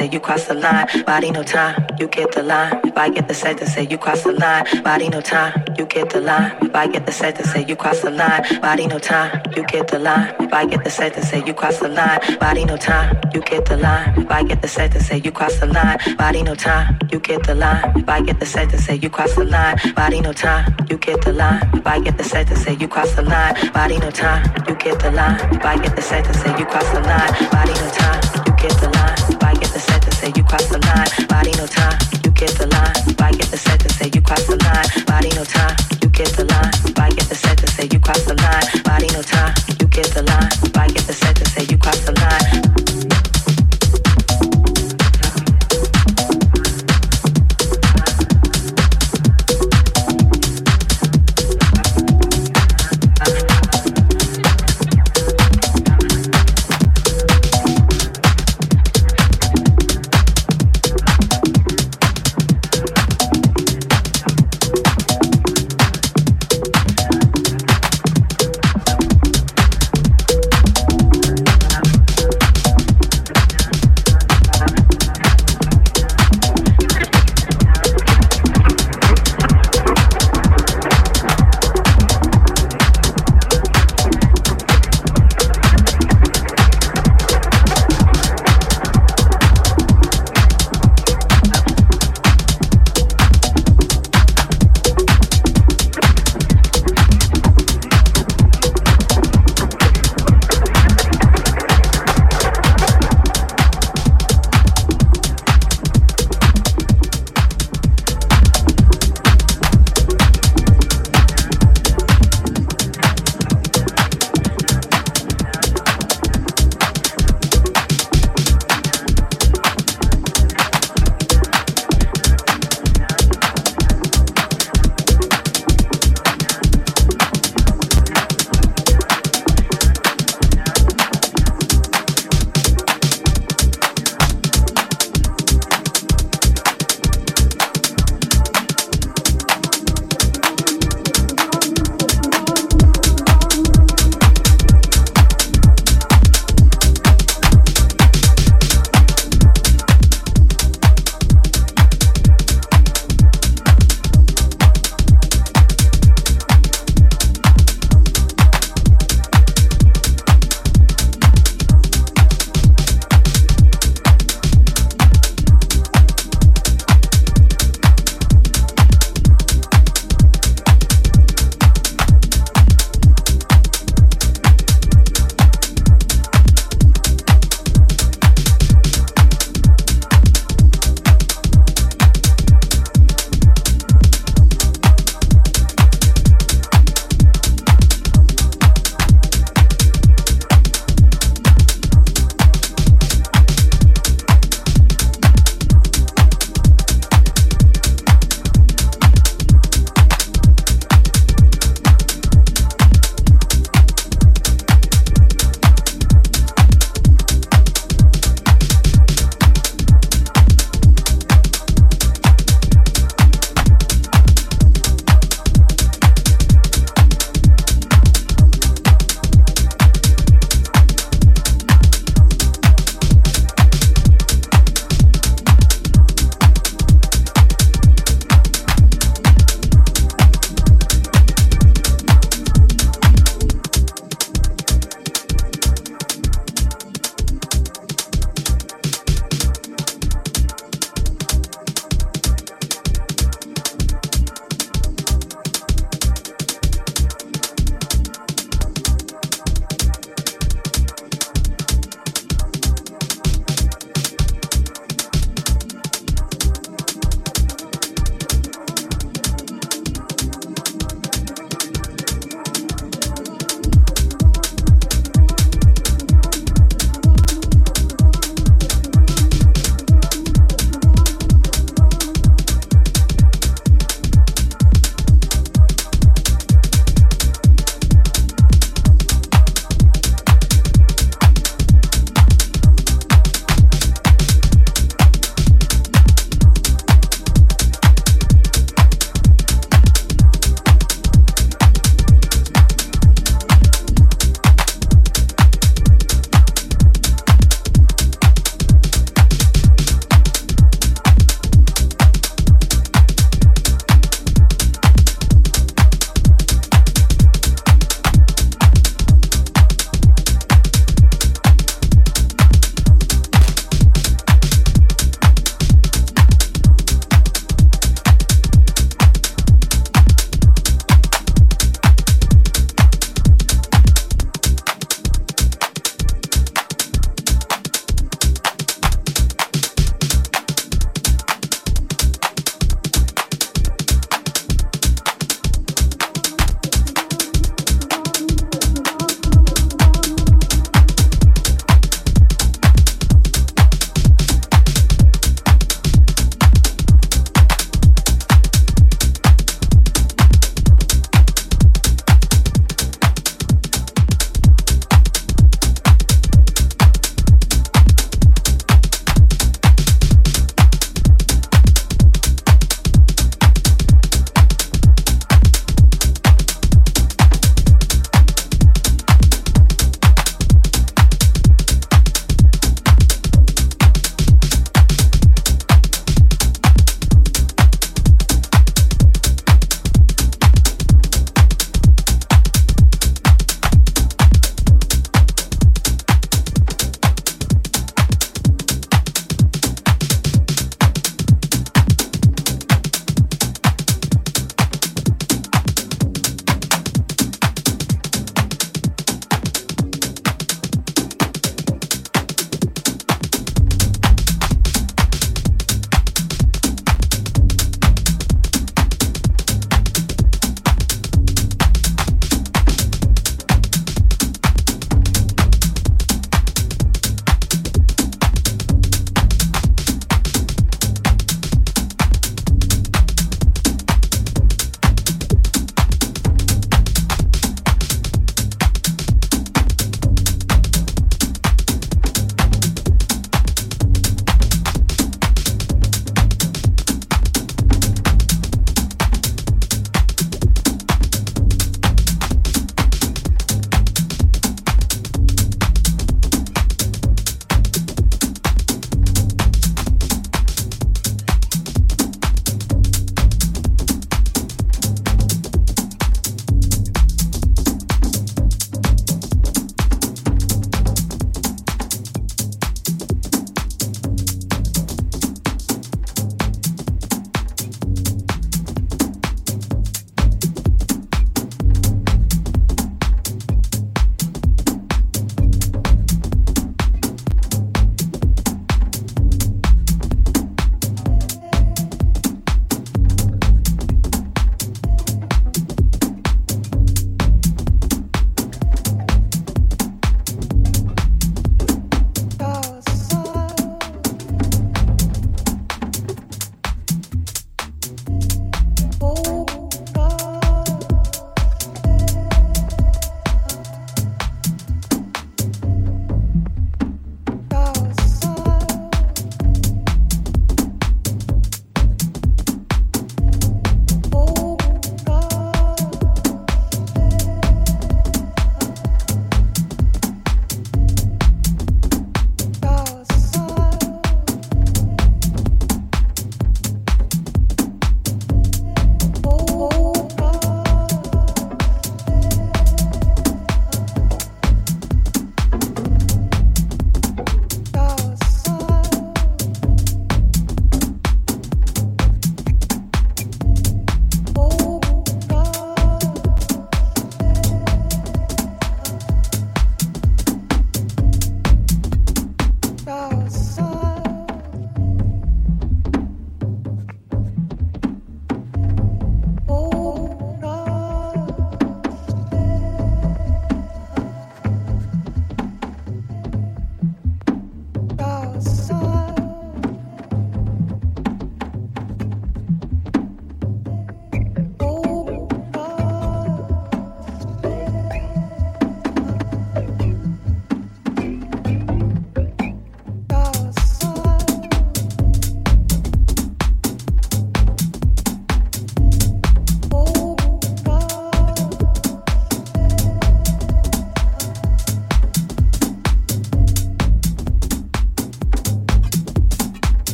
Say you cross the line. Body no time, you get the line. If I get the set to say you cross the line. Body no time, you get the line. If I get the set to say you cross the line. Body no time, you get the line. If I get the set to say you cross the line. Body no time, you get the line. If I get the set to say you cross the line. Body no time, you get the line. If I get the set to say you cross the line. Body no time, you get the line. If I get the set to say you cross the line. Body no time, you get the line. If I get the set to say you cross the line. Body no time, you get the line. Say you cross the line. Body no time, you get the line. I get the to say you cross the line. Body no time, you get the line. I get the to say you cross the line. Body no time,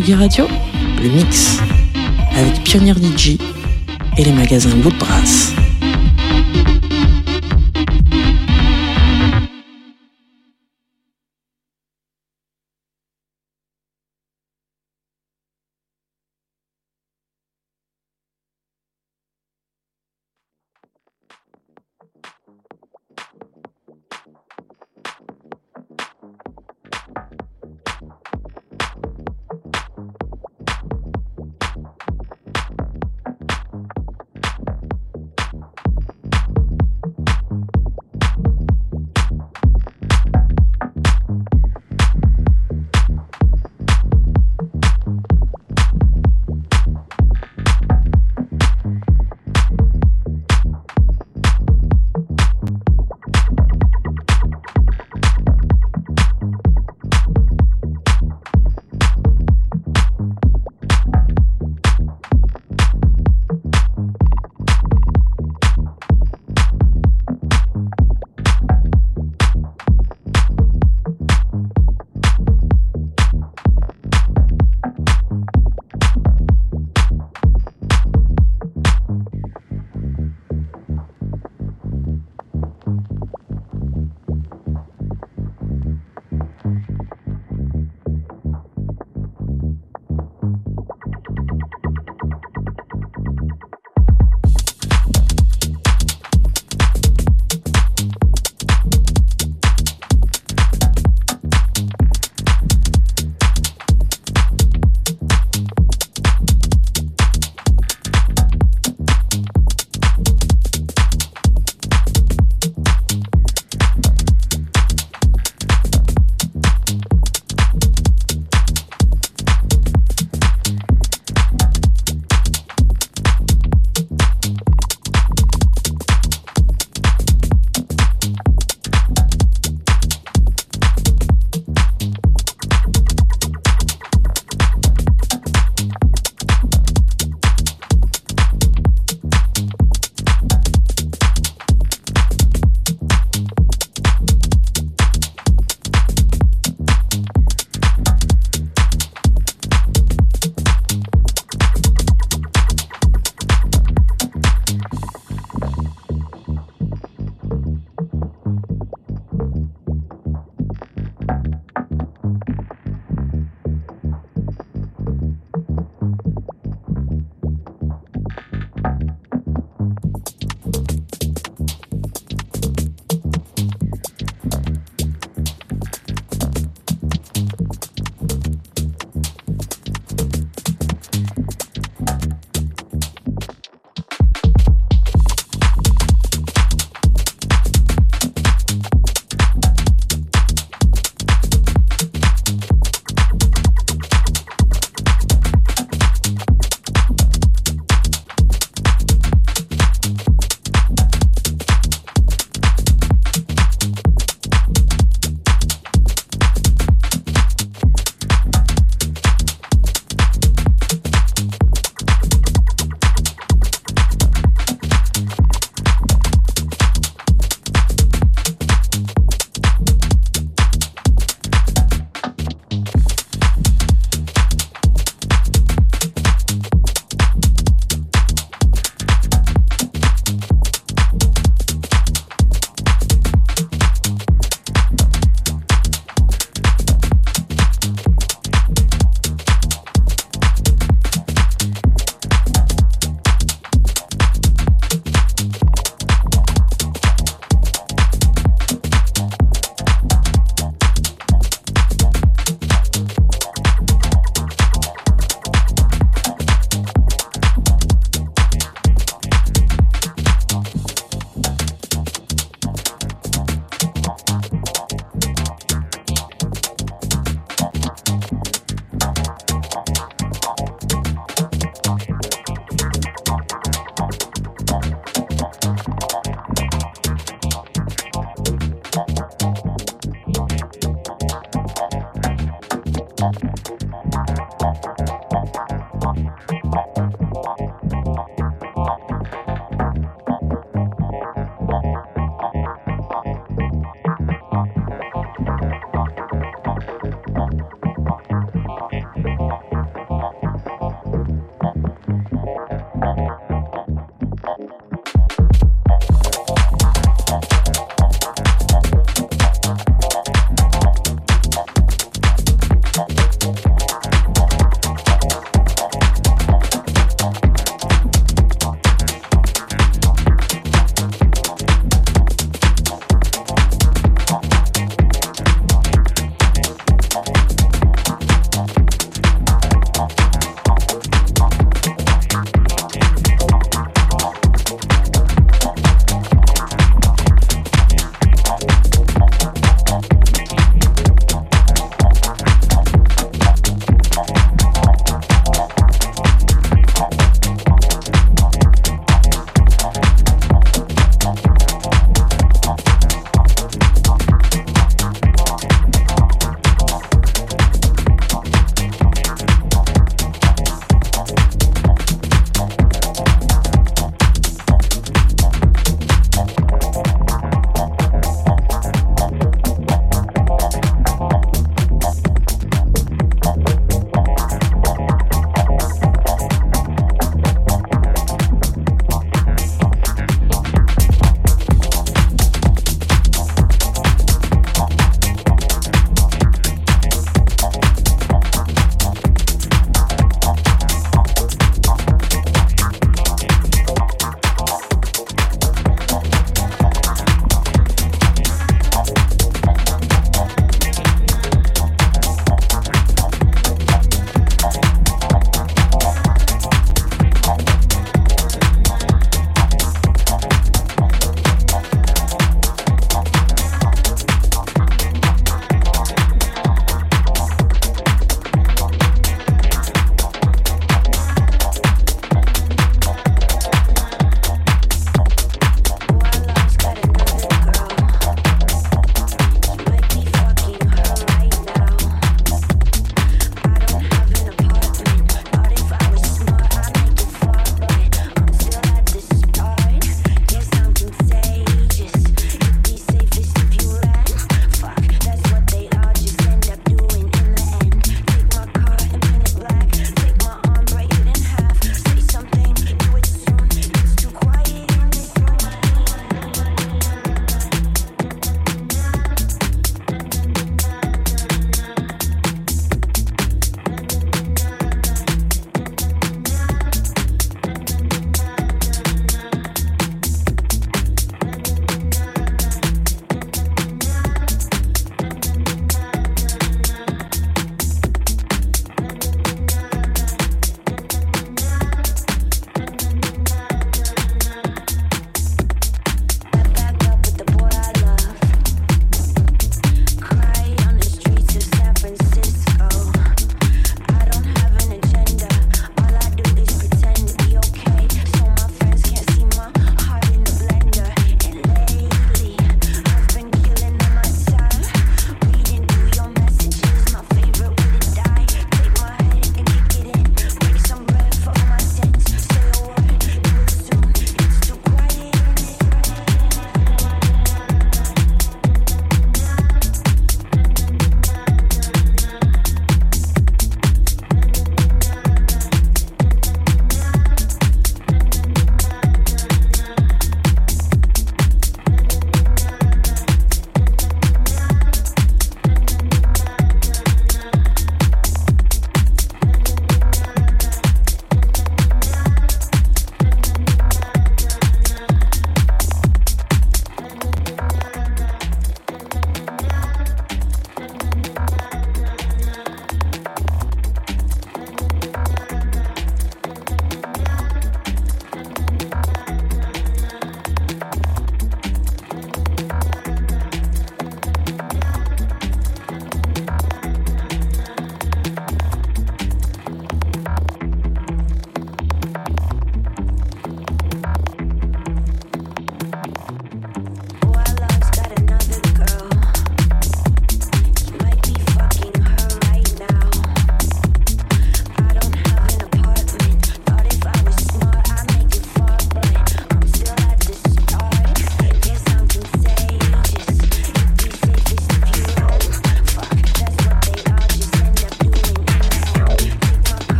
Le mix, avec Pionnier DJ et les magasins Woodbrass.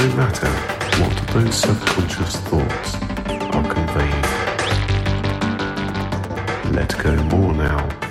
no matter what those subconscious thoughts are conveying. Let go more now.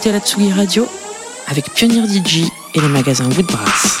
Écoutez la Tsugi Radio avec Pionnier DJ et les magasins Woodbrass.